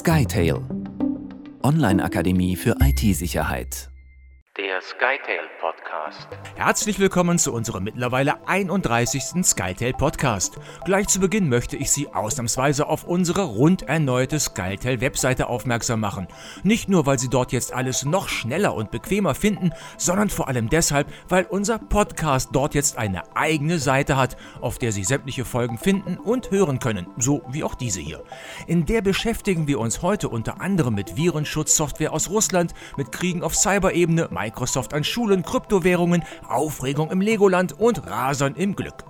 SkyTail. Online-Akademie für IT-Sicherheit Skytail Podcast. Herzlich willkommen zu unserem mittlerweile 31. Skytail Podcast. Gleich zu Beginn möchte ich Sie ausnahmsweise auf unsere rund erneute Skytail Webseite aufmerksam machen. Nicht nur, weil Sie dort jetzt alles noch schneller und bequemer finden, sondern vor allem deshalb, weil unser Podcast dort jetzt eine eigene Seite hat, auf der Sie sämtliche Folgen finden und hören können, so wie auch diese hier. In der beschäftigen wir uns heute unter anderem mit Virenschutzsoftware aus Russland, mit Kriegen auf Cyberebene, Microsoft an Schulen, Kryptowährungen, Aufregung im Legoland und Rasern im Glück.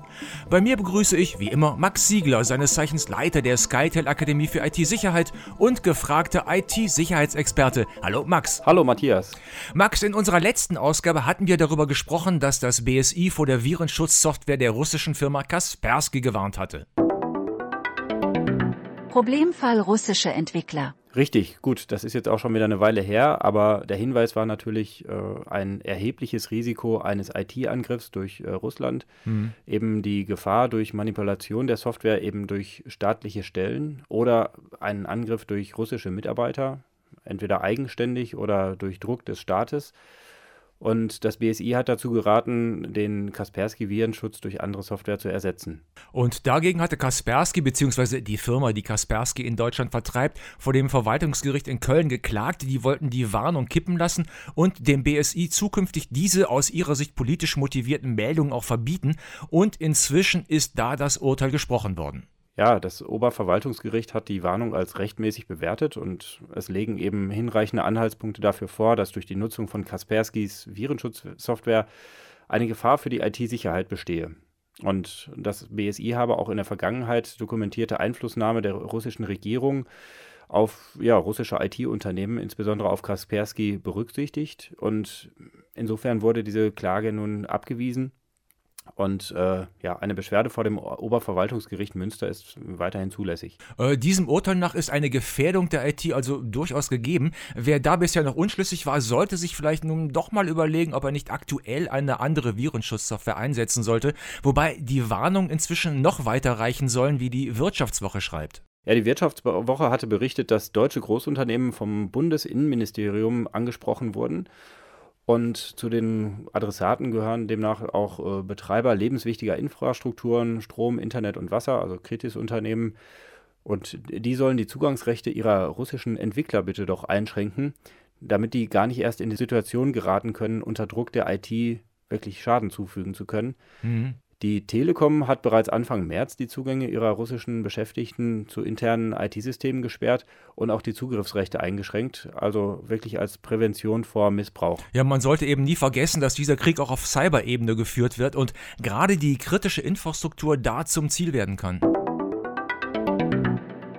Bei mir begrüße ich, wie immer, Max Siegler, seines Zeichens Leiter der Skytel Akademie für IT-Sicherheit und gefragter IT-Sicherheitsexperte. Hallo Max. Hallo Matthias. Max, in unserer letzten Ausgabe hatten wir darüber gesprochen, dass das BSI vor der Virenschutzsoftware der russischen Firma Kaspersky gewarnt hatte. Problemfall russische Entwickler. Richtig, gut, das ist jetzt auch schon wieder eine Weile her, aber der Hinweis war natürlich äh, ein erhebliches Risiko eines IT-Angriffs durch äh, Russland, mhm. eben die Gefahr durch Manipulation der Software eben durch staatliche Stellen oder einen Angriff durch russische Mitarbeiter, entweder eigenständig oder durch Druck des Staates. Und das BSI hat dazu geraten, den Kaspersky-Virenschutz durch andere Software zu ersetzen. Und dagegen hatte Kaspersky bzw. die Firma, die Kaspersky in Deutschland vertreibt, vor dem Verwaltungsgericht in Köln geklagt. Die wollten die Warnung kippen lassen und dem BSI zukünftig diese aus ihrer Sicht politisch motivierten Meldungen auch verbieten. Und inzwischen ist da das Urteil gesprochen worden. Ja, das Oberverwaltungsgericht hat die Warnung als rechtmäßig bewertet und es legen eben hinreichende Anhaltspunkte dafür vor, dass durch die Nutzung von Kasperskys Virenschutzsoftware eine Gefahr für die IT-Sicherheit bestehe. Und das BSI habe auch in der Vergangenheit dokumentierte Einflussnahme der russischen Regierung auf ja, russische IT-Unternehmen, insbesondere auf Kaspersky, berücksichtigt. Und insofern wurde diese Klage nun abgewiesen. Und äh, ja, eine Beschwerde vor dem Oberverwaltungsgericht Münster ist weiterhin zulässig. Äh, diesem Urteil nach ist eine Gefährdung der IT also durchaus gegeben. Wer da bisher noch unschlüssig war, sollte sich vielleicht nun doch mal überlegen, ob er nicht aktuell eine andere Virenschutzsoftware einsetzen sollte. Wobei die Warnungen inzwischen noch weiter reichen sollen, wie die Wirtschaftswoche schreibt. Ja, die Wirtschaftswoche hatte berichtet, dass deutsche Großunternehmen vom Bundesinnenministerium angesprochen wurden und zu den Adressaten gehören demnach auch äh, Betreiber lebenswichtiger Infrastrukturen, Strom, Internet und Wasser, also Kritisunternehmen. Und die sollen die Zugangsrechte ihrer russischen Entwickler bitte doch einschränken, damit die gar nicht erst in die Situation geraten können, unter Druck der IT wirklich Schaden zufügen zu können. Mhm. Die Telekom hat bereits Anfang März die Zugänge ihrer russischen Beschäftigten zu internen IT-Systemen gesperrt und auch die Zugriffsrechte eingeschränkt, also wirklich als Prävention vor Missbrauch. Ja, man sollte eben nie vergessen, dass dieser Krieg auch auf Cyber-Ebene geführt wird und gerade die kritische Infrastruktur da zum Ziel werden kann.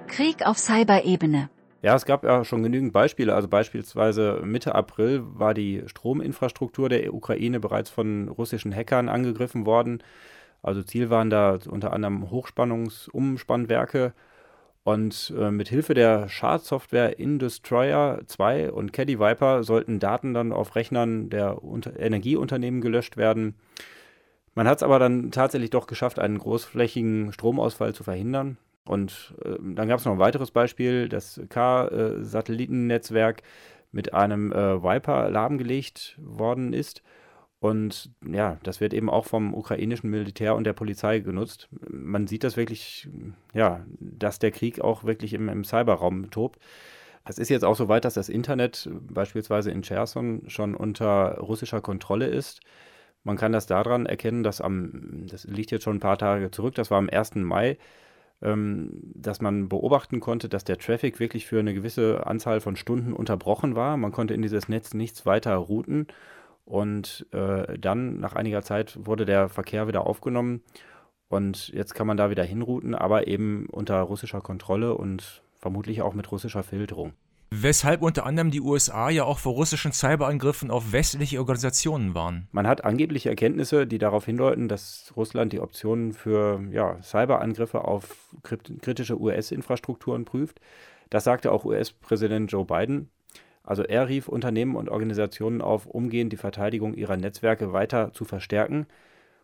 Krieg auf Cyber-Ebene. Ja, es gab ja schon genügend Beispiele. Also beispielsweise Mitte April war die Strominfrastruktur der Ukraine bereits von russischen Hackern angegriffen worden. Also Ziel waren da unter anderem Hochspannungsumspannwerke. Und äh, mit Hilfe der Schadsoftware Industroyer 2 und Caddy Viper sollten Daten dann auf Rechnern der Unter Energieunternehmen gelöscht werden. Man hat es aber dann tatsächlich doch geschafft, einen großflächigen Stromausfall zu verhindern. Und äh, dann gab es noch ein weiteres Beispiel, das K-Satellitennetzwerk mit einem äh, Viper lahmgelegt worden ist. Und ja, das wird eben auch vom ukrainischen Militär und der Polizei genutzt. Man sieht das wirklich, ja, dass der Krieg auch wirklich im, im Cyberraum tobt. Es ist jetzt auch so weit, dass das Internet beispielsweise in Cherson schon unter russischer Kontrolle ist. Man kann das daran erkennen, dass am, das liegt jetzt schon ein paar Tage zurück, das war am 1. Mai, dass man beobachten konnte, dass der Traffic wirklich für eine gewisse Anzahl von Stunden unterbrochen war. Man konnte in dieses Netz nichts weiter routen und äh, dann nach einiger Zeit wurde der Verkehr wieder aufgenommen und jetzt kann man da wieder hinrouten, aber eben unter russischer Kontrolle und vermutlich auch mit russischer Filterung. Weshalb unter anderem die USA ja auch vor russischen Cyberangriffen auf westliche Organisationen waren. Man hat angebliche Erkenntnisse, die darauf hindeuten, dass Russland die Optionen für ja, Cyberangriffe auf kritische US-Infrastrukturen prüft. Das sagte auch US-Präsident Joe Biden. Also er rief Unternehmen und Organisationen auf, umgehend die Verteidigung ihrer Netzwerke weiter zu verstärken.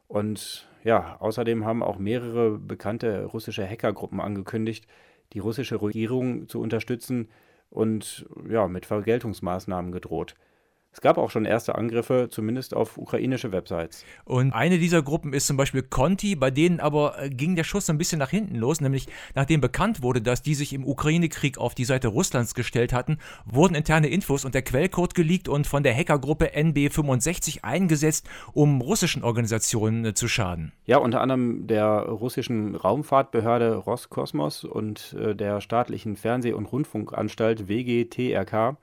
Und ja, außerdem haben auch mehrere bekannte russische Hackergruppen angekündigt, die russische Regierung zu unterstützen und ja, mit Vergeltungsmaßnahmen gedroht. Es gab auch schon erste Angriffe, zumindest auf ukrainische Websites. Und eine dieser Gruppen ist zum Beispiel Conti, bei denen aber äh, ging der Schuss ein bisschen nach hinten los, nämlich nachdem bekannt wurde, dass die sich im Ukraine-Krieg auf die Seite Russlands gestellt hatten, wurden interne Infos und der Quellcode geleakt und von der Hackergruppe NB65 eingesetzt, um russischen Organisationen äh, zu schaden. Ja, unter anderem der russischen Raumfahrtbehörde Roskosmos und äh, der staatlichen Fernseh- und Rundfunkanstalt WGTRK.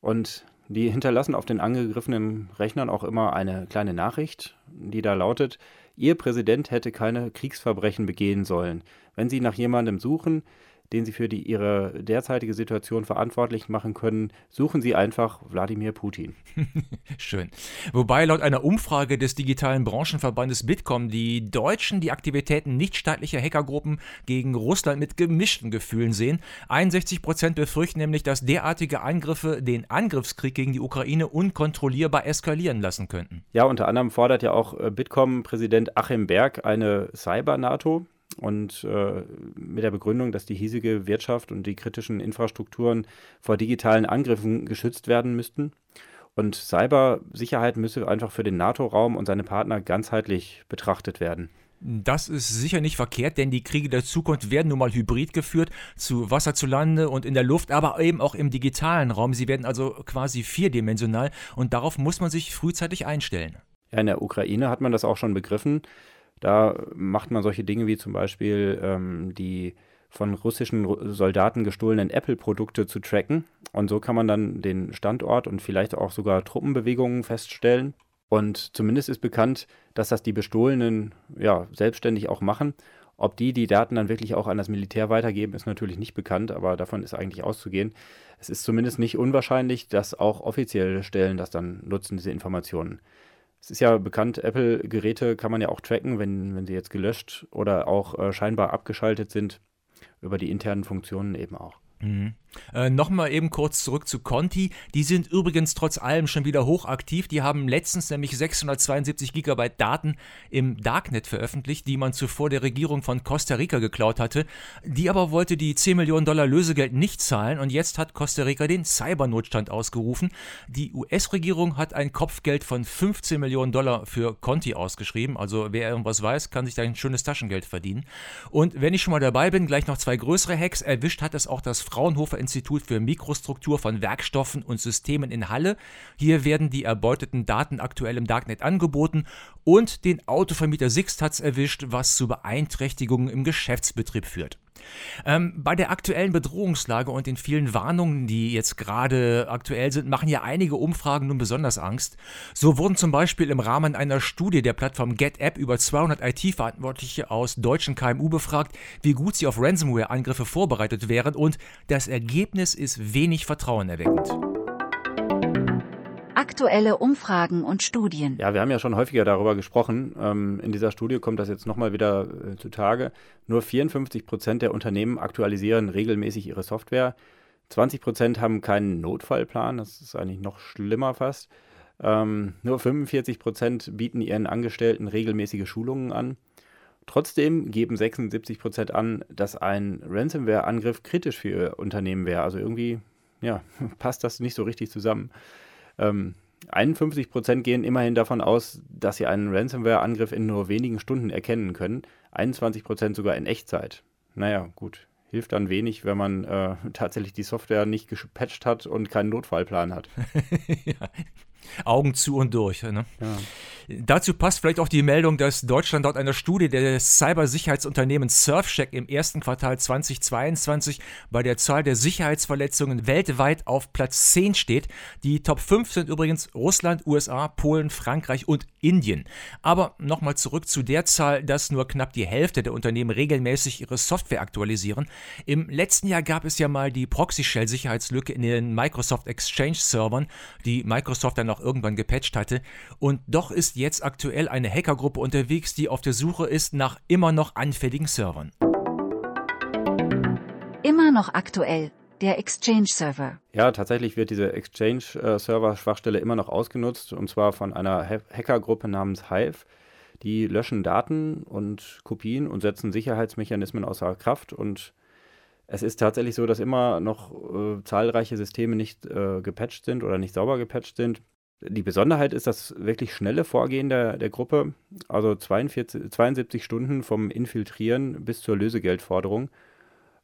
Und die hinterlassen auf den angegriffenen Rechnern auch immer eine kleine Nachricht, die da lautet, Ihr Präsident hätte keine Kriegsverbrechen begehen sollen. Wenn Sie nach jemandem suchen, den Sie für die, Ihre derzeitige Situation verantwortlich machen können, suchen Sie einfach Wladimir Putin. Schön. Wobei laut einer Umfrage des digitalen Branchenverbandes Bitkom die Deutschen die Aktivitäten nichtstaatlicher Hackergruppen gegen Russland mit gemischten Gefühlen sehen. 61 Prozent befürchten nämlich, dass derartige Angriffe den Angriffskrieg gegen die Ukraine unkontrollierbar eskalieren lassen könnten. Ja, unter anderem fordert ja auch äh, Bitkom-Präsident Achim Berg eine Cyber-NATO und äh, mit der Begründung, dass die hiesige Wirtschaft und die kritischen Infrastrukturen vor digitalen Angriffen geschützt werden müssten. Und Cybersicherheit müsse einfach für den NATO-Raum und seine Partner ganzheitlich betrachtet werden. Das ist sicher nicht verkehrt, denn die Kriege der Zukunft werden nun mal hybrid geführt, zu Wasser, zu Lande und in der Luft, aber eben auch im digitalen Raum. Sie werden also quasi vierdimensional und darauf muss man sich frühzeitig einstellen. Ja, in der Ukraine hat man das auch schon begriffen. Da macht man solche Dinge wie zum Beispiel ähm, die von russischen Soldaten gestohlenen Apple-Produkte zu tracken. Und so kann man dann den Standort und vielleicht auch sogar Truppenbewegungen feststellen. Und zumindest ist bekannt, dass das die Bestohlenen ja, selbstständig auch machen. Ob die die Daten dann wirklich auch an das Militär weitergeben, ist natürlich nicht bekannt, aber davon ist eigentlich auszugehen. Es ist zumindest nicht unwahrscheinlich, dass auch offizielle Stellen das dann nutzen, diese Informationen. Es ist ja bekannt, Apple-Geräte kann man ja auch tracken, wenn, wenn sie jetzt gelöscht oder auch äh, scheinbar abgeschaltet sind, über die internen Funktionen eben auch. Mhm. Äh, Nochmal eben kurz zurück zu Conti. Die sind übrigens trotz allem schon wieder hochaktiv. Die haben letztens nämlich 672 Gigabyte Daten im Darknet veröffentlicht, die man zuvor der Regierung von Costa Rica geklaut hatte. Die aber wollte die 10 Millionen Dollar Lösegeld nicht zahlen und jetzt hat Costa Rica den Cybernotstand ausgerufen. Die US-Regierung hat ein Kopfgeld von 15 Millionen Dollar für Conti ausgeschrieben. Also wer irgendwas weiß, kann sich da ein schönes Taschengeld verdienen. Und wenn ich schon mal dabei bin, gleich noch zwei größere Hacks. Erwischt hat es auch das Fraunhofer Institut für Mikrostruktur von Werkstoffen und Systemen in Halle. Hier werden die erbeuteten Daten aktuell im Darknet angeboten und den Autovermieter Sixt hat's erwischt, was zu Beeinträchtigungen im Geschäftsbetrieb führt. Ähm, bei der aktuellen Bedrohungslage und den vielen Warnungen, die jetzt gerade aktuell sind, machen ja einige Umfragen nun besonders Angst. So wurden zum Beispiel im Rahmen einer Studie der Plattform GetApp über 200 IT-Verantwortliche aus deutschen KMU befragt, wie gut sie auf Ransomware-Angriffe vorbereitet wären und das Ergebnis ist wenig vertrauenerweckend. Aktuelle Umfragen und Studien. Ja, wir haben ja schon häufiger darüber gesprochen. Ähm, in dieser Studie kommt das jetzt nochmal wieder äh, zutage. Nur 54 Prozent der Unternehmen aktualisieren regelmäßig ihre Software. 20 Prozent haben keinen Notfallplan. Das ist eigentlich noch schlimmer fast. Ähm, nur 45 Prozent bieten ihren Angestellten regelmäßige Schulungen an. Trotzdem geben 76 Prozent an, dass ein Ransomware-Angriff kritisch für ihr Unternehmen wäre. Also irgendwie, ja, passt das nicht so richtig zusammen. Ähm, 51 Prozent gehen immerhin davon aus, dass sie einen Ransomware-Angriff in nur wenigen Stunden erkennen können. 21 Prozent sogar in Echtzeit. Naja, gut. Hilft dann wenig, wenn man äh, tatsächlich die Software nicht gepatcht hat und keinen Notfallplan hat. ja. Augen zu und durch. Ne? Ja. Dazu passt vielleicht auch die Meldung, dass Deutschland laut einer Studie des Cybersicherheitsunternehmens Surfcheck im ersten Quartal 2022 bei der Zahl der Sicherheitsverletzungen weltweit auf Platz 10 steht. Die Top 5 sind übrigens Russland, USA, Polen, Frankreich und Indien. Aber nochmal zurück zu der Zahl, dass nur knapp die Hälfte der Unternehmen regelmäßig ihre Software aktualisieren. Im letzten Jahr gab es ja mal die Proxy-Shell-Sicherheitslücke in den Microsoft Exchange-Servern, die Microsoft dann auch irgendwann gepatcht hatte. Und doch ist jetzt aktuell eine Hackergruppe unterwegs, die auf der Suche ist nach immer noch anfälligen Servern. Immer noch aktuell. Der Exchange-Server. Ja, tatsächlich wird diese Exchange-Server-Schwachstelle immer noch ausgenutzt und zwar von einer Hackergruppe namens Hive. Die löschen Daten und Kopien und setzen Sicherheitsmechanismen außer Kraft und Es ist tatsächlich so, dass immer noch äh, zahlreiche Systeme nicht äh, gepatcht sind oder nicht sauber gepatcht sind. Die Besonderheit ist das wirklich schnelle Vorgehen der, der Gruppe, also 42, 72 Stunden vom Infiltrieren bis zur Lösegeldforderung.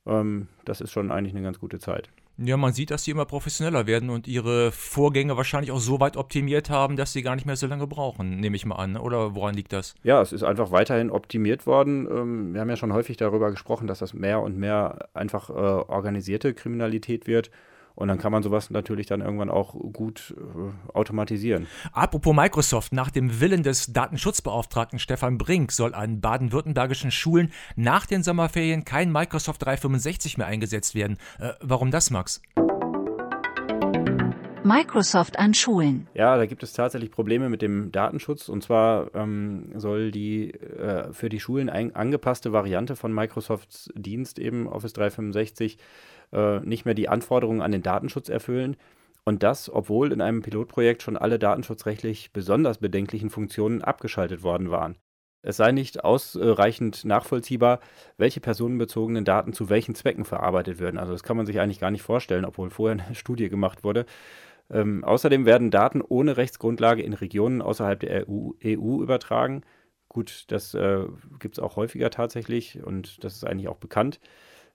Ähm, das ist schon eigentlich eine ganz gute Zeit. Ja, man sieht, dass sie immer professioneller werden und ihre Vorgänge wahrscheinlich auch so weit optimiert haben, dass sie gar nicht mehr so lange brauchen, nehme ich mal an. Oder woran liegt das? Ja, es ist einfach weiterhin optimiert worden. Ähm, wir haben ja schon häufig darüber gesprochen, dass das mehr und mehr einfach äh, organisierte Kriminalität wird. Und dann kann man sowas natürlich dann irgendwann auch gut äh, automatisieren. Apropos Microsoft, nach dem Willen des Datenschutzbeauftragten Stefan Brink soll an baden-württembergischen Schulen nach den Sommerferien kein Microsoft 365 mehr eingesetzt werden. Äh, warum das, Max? Microsoft an Schulen. Ja, da gibt es tatsächlich Probleme mit dem Datenschutz. Und zwar ähm, soll die äh, für die Schulen ein, angepasste Variante von Microsofts Dienst eben Office 365 äh, nicht mehr die Anforderungen an den Datenschutz erfüllen. Und das, obwohl in einem Pilotprojekt schon alle datenschutzrechtlich besonders bedenklichen Funktionen abgeschaltet worden waren. Es sei nicht ausreichend nachvollziehbar, welche personenbezogenen Daten zu welchen Zwecken verarbeitet würden. Also das kann man sich eigentlich gar nicht vorstellen, obwohl vorher eine Studie gemacht wurde. Ähm, außerdem werden Daten ohne Rechtsgrundlage in Regionen außerhalb der EU, EU übertragen. Gut, das äh, gibt es auch häufiger tatsächlich und das ist eigentlich auch bekannt.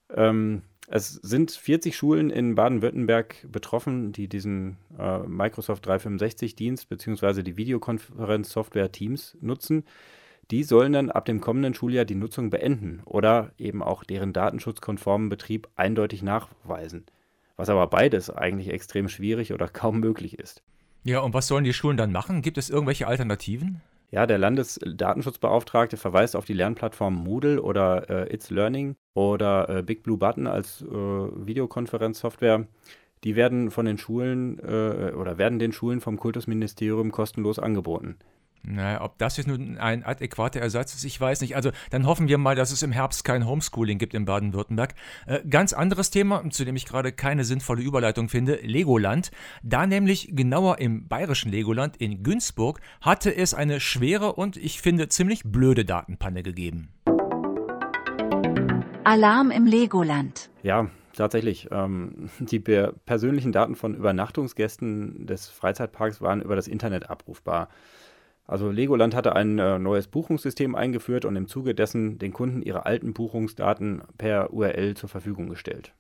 Ähm, es sind 40 Schulen in Baden-Württemberg betroffen, die diesen äh, Microsoft 365-Dienst bzw. die Videokonferenzsoftware Teams nutzen. Die sollen dann ab dem kommenden Schuljahr die Nutzung beenden oder eben auch deren datenschutzkonformen Betrieb eindeutig nachweisen. Was aber beides eigentlich extrem schwierig oder kaum möglich ist. Ja, und was sollen die Schulen dann machen? Gibt es irgendwelche Alternativen? Ja, der Landesdatenschutzbeauftragte verweist auf die Lernplattform Moodle oder äh, It's Learning oder äh, Big Blue Button als äh, Videokonferenzsoftware. Die werden von den Schulen äh, oder werden den Schulen vom Kultusministerium kostenlos angeboten. Naja, ob das jetzt nun ein adäquater Ersatz ist, ich weiß nicht. Also dann hoffen wir mal, dass es im Herbst kein Homeschooling gibt in Baden-Württemberg. Äh, ganz anderes Thema, zu dem ich gerade keine sinnvolle Überleitung finde, Legoland. Da nämlich genauer im bayerischen Legoland in Günzburg hatte es eine schwere und ich finde ziemlich blöde Datenpanne gegeben. Alarm im Legoland. Ja, tatsächlich. Ähm, die persönlichen Daten von Übernachtungsgästen des Freizeitparks waren über das Internet abrufbar. Also Legoland hatte ein äh, neues Buchungssystem eingeführt und im Zuge dessen den Kunden ihre alten Buchungsdaten per URL zur Verfügung gestellt.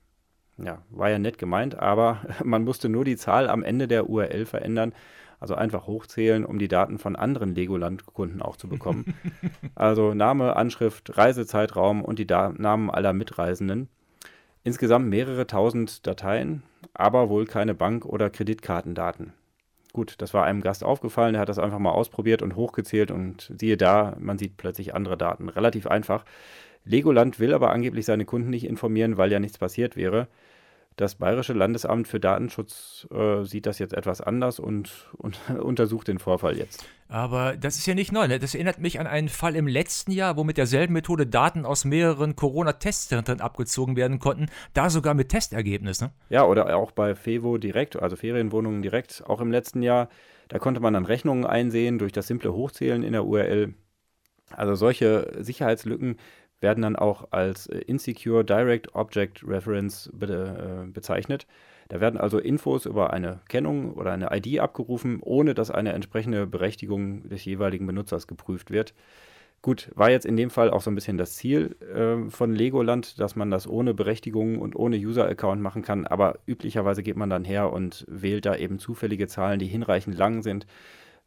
Ja, war ja nett gemeint, aber man musste nur die Zahl am Ende der URL verändern, also einfach hochzählen, um die Daten von anderen Legoland-Kunden auch zu bekommen. also Name, Anschrift, Reisezeitraum und die da Namen aller Mitreisenden. Insgesamt mehrere tausend Dateien, aber wohl keine Bank- oder Kreditkartendaten. Gut, das war einem Gast aufgefallen, der hat das einfach mal ausprobiert und hochgezählt und siehe da, man sieht plötzlich andere Daten. Relativ einfach. Legoland will aber angeblich seine Kunden nicht informieren, weil ja nichts passiert wäre. Das Bayerische Landesamt für Datenschutz äh, sieht das jetzt etwas anders und, und untersucht den Vorfall jetzt. Aber das ist ja nicht neu. Ne? Das erinnert mich an einen Fall im letzten Jahr, wo mit derselben Methode Daten aus mehreren Corona-Testzentren abgezogen werden konnten, da sogar mit Testergebnis. Ne? Ja, oder auch bei FEVO direkt, also Ferienwohnungen direkt, auch im letzten Jahr. Da konnte man dann Rechnungen einsehen durch das simple Hochzählen in der URL. Also solche Sicherheitslücken werden dann auch als äh, Insecure Direct Object Reference be äh, bezeichnet. Da werden also Infos über eine Kennung oder eine ID abgerufen, ohne dass eine entsprechende Berechtigung des jeweiligen Benutzers geprüft wird. Gut, war jetzt in dem Fall auch so ein bisschen das Ziel äh, von Legoland, dass man das ohne Berechtigung und ohne User-Account machen kann, aber üblicherweise geht man dann her und wählt da eben zufällige Zahlen, die hinreichend lang sind,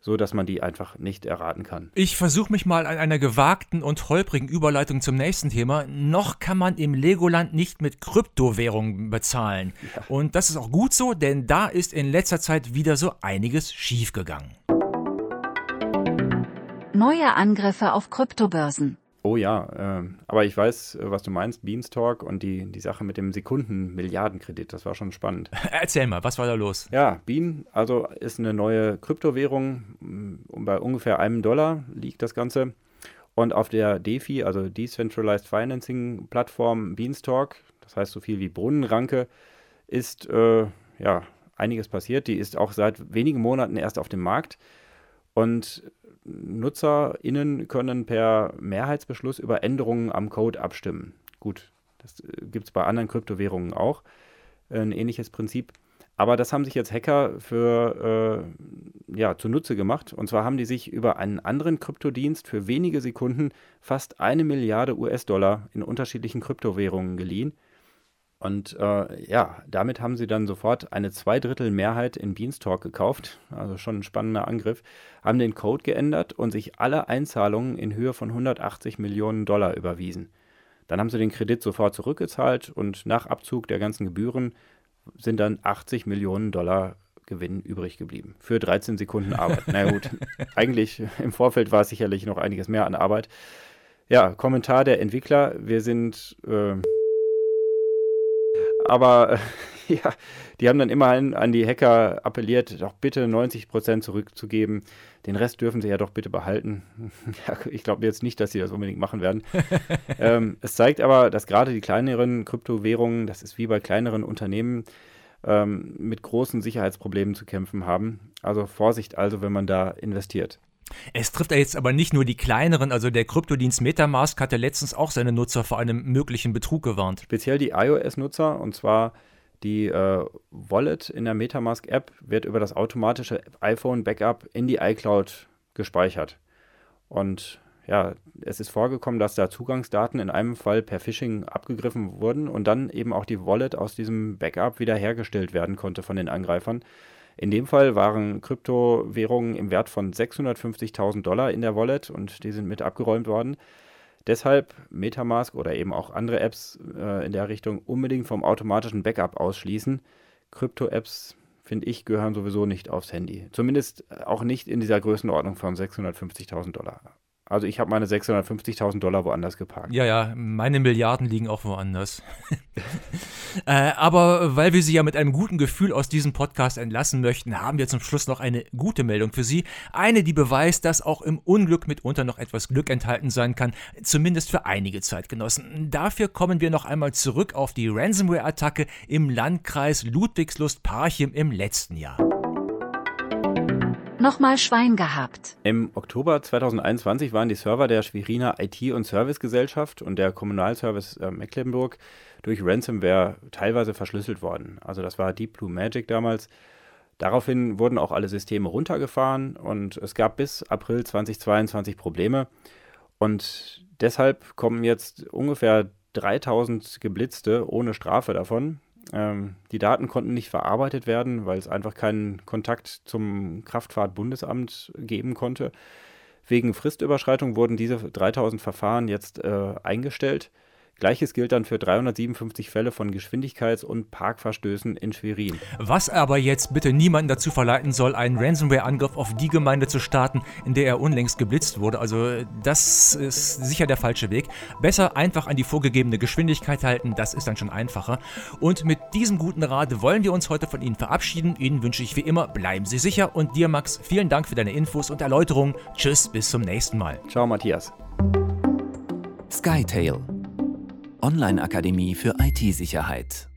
so dass man die einfach nicht erraten kann. Ich versuche mich mal an einer gewagten und holprigen Überleitung zum nächsten Thema. Noch kann man im Legoland nicht mit Kryptowährungen bezahlen. Ja. Und das ist auch gut so, denn da ist in letzter Zeit wieder so einiges schiefgegangen. Neue Angriffe auf Kryptobörsen. Oh ja, äh, aber ich weiß, äh, was du meinst, Beanstalk und die, die Sache mit dem Sekunden-Milliardenkredit, das war schon spannend. Erzähl mal, was war da los? Ja, Bean, also ist eine neue Kryptowährung, mm, bei ungefähr einem Dollar liegt das Ganze. Und auf der DeFi, also Decentralized Financing Plattform Beanstalk, das heißt so viel wie Brunnenranke, ist äh, ja einiges passiert. Die ist auch seit wenigen Monaten erst auf dem Markt. Und NutzerInnen können per Mehrheitsbeschluss über Änderungen am Code abstimmen. Gut, Das äh, gibt es bei anderen Kryptowährungen auch. Äh, ein ähnliches Prinzip. Aber das haben sich jetzt Hacker für äh, ja, zunutze gemacht. Und zwar haben die sich über einen anderen Kryptodienst für wenige Sekunden fast eine Milliarde US-Dollar in unterschiedlichen Kryptowährungen geliehen. Und äh, ja, damit haben sie dann sofort eine Zweidrittel-Mehrheit in Beanstalk gekauft, also schon ein spannender Angriff, haben den Code geändert und sich alle Einzahlungen in Höhe von 180 Millionen Dollar überwiesen. Dann haben sie den Kredit sofort zurückgezahlt und nach Abzug der ganzen Gebühren sind dann 80 Millionen Dollar Gewinn übrig geblieben. Für 13 Sekunden Arbeit. Na gut, eigentlich im Vorfeld war es sicherlich noch einiges mehr an Arbeit. Ja, Kommentar der Entwickler. Wir sind. Äh, aber äh, ja, die haben dann immerhin an die Hacker appelliert, doch bitte 90 Prozent zurückzugeben. Den Rest dürfen sie ja doch bitte behalten. ja, ich glaube jetzt nicht, dass sie das unbedingt machen werden. ähm, es zeigt aber, dass gerade die kleineren Kryptowährungen, das ist wie bei kleineren Unternehmen, ähm, mit großen Sicherheitsproblemen zu kämpfen haben. Also Vorsicht also, wenn man da investiert. Es trifft ja jetzt aber nicht nur die kleineren, also der Kryptodienst Metamask hatte letztens auch seine Nutzer vor einem möglichen Betrug gewarnt. Speziell die iOS-Nutzer, und zwar die äh, Wallet in der Metamask-App wird über das automatische iPhone-Backup in die iCloud gespeichert. Und ja, es ist vorgekommen, dass da Zugangsdaten in einem Fall per Phishing abgegriffen wurden und dann eben auch die Wallet aus diesem Backup wiederhergestellt werden konnte von den Angreifern. In dem Fall waren Kryptowährungen im Wert von 650.000 Dollar in der Wallet und die sind mit abgeräumt worden. Deshalb Metamask oder eben auch andere Apps äh, in der Richtung unbedingt vom automatischen Backup ausschließen. Krypto-Apps, finde ich, gehören sowieso nicht aufs Handy. Zumindest auch nicht in dieser Größenordnung von 650.000 Dollar. Also ich habe meine 650.000 Dollar woanders geparkt. Ja, ja, meine Milliarden liegen auch woanders. äh, aber weil wir Sie ja mit einem guten Gefühl aus diesem Podcast entlassen möchten, haben wir zum Schluss noch eine gute Meldung für Sie. Eine, die beweist, dass auch im Unglück mitunter noch etwas Glück enthalten sein kann, zumindest für einige Zeitgenossen. Dafür kommen wir noch einmal zurück auf die Ransomware-Attacke im Landkreis Ludwigslust-Parchim im letzten Jahr nochmal Schwein gehabt. Im Oktober 2021 waren die Server der Schweriner IT- und Servicegesellschaft und der Kommunalservice äh, Mecklenburg durch Ransomware teilweise verschlüsselt worden. Also das war Deep Blue Magic damals. Daraufhin wurden auch alle Systeme runtergefahren und es gab bis April 2022 Probleme. Und deshalb kommen jetzt ungefähr 3000 Geblitzte ohne Strafe davon. Ähm, die Daten konnten nicht verarbeitet werden, weil es einfach keinen Kontakt zum Kraftfahrtbundesamt geben konnte. Wegen Fristüberschreitung wurden diese 3000 Verfahren jetzt äh, eingestellt. Gleiches gilt dann für 357 Fälle von Geschwindigkeits- und Parkverstößen in Schwerin. Was aber jetzt bitte niemanden dazu verleiten soll, einen Ransomware-Angriff auf die Gemeinde zu starten, in der er unlängst geblitzt wurde. Also das ist sicher der falsche Weg. Besser einfach an die vorgegebene Geschwindigkeit halten, das ist dann schon einfacher. Und mit diesem guten Rat wollen wir uns heute von Ihnen verabschieden. Ihnen wünsche ich wie immer, bleiben Sie sicher. Und dir, Max, vielen Dank für deine Infos und Erläuterungen. Tschüss, bis zum nächsten Mal. Ciao, Matthias. Skytail Online-Akademie für IT-Sicherheit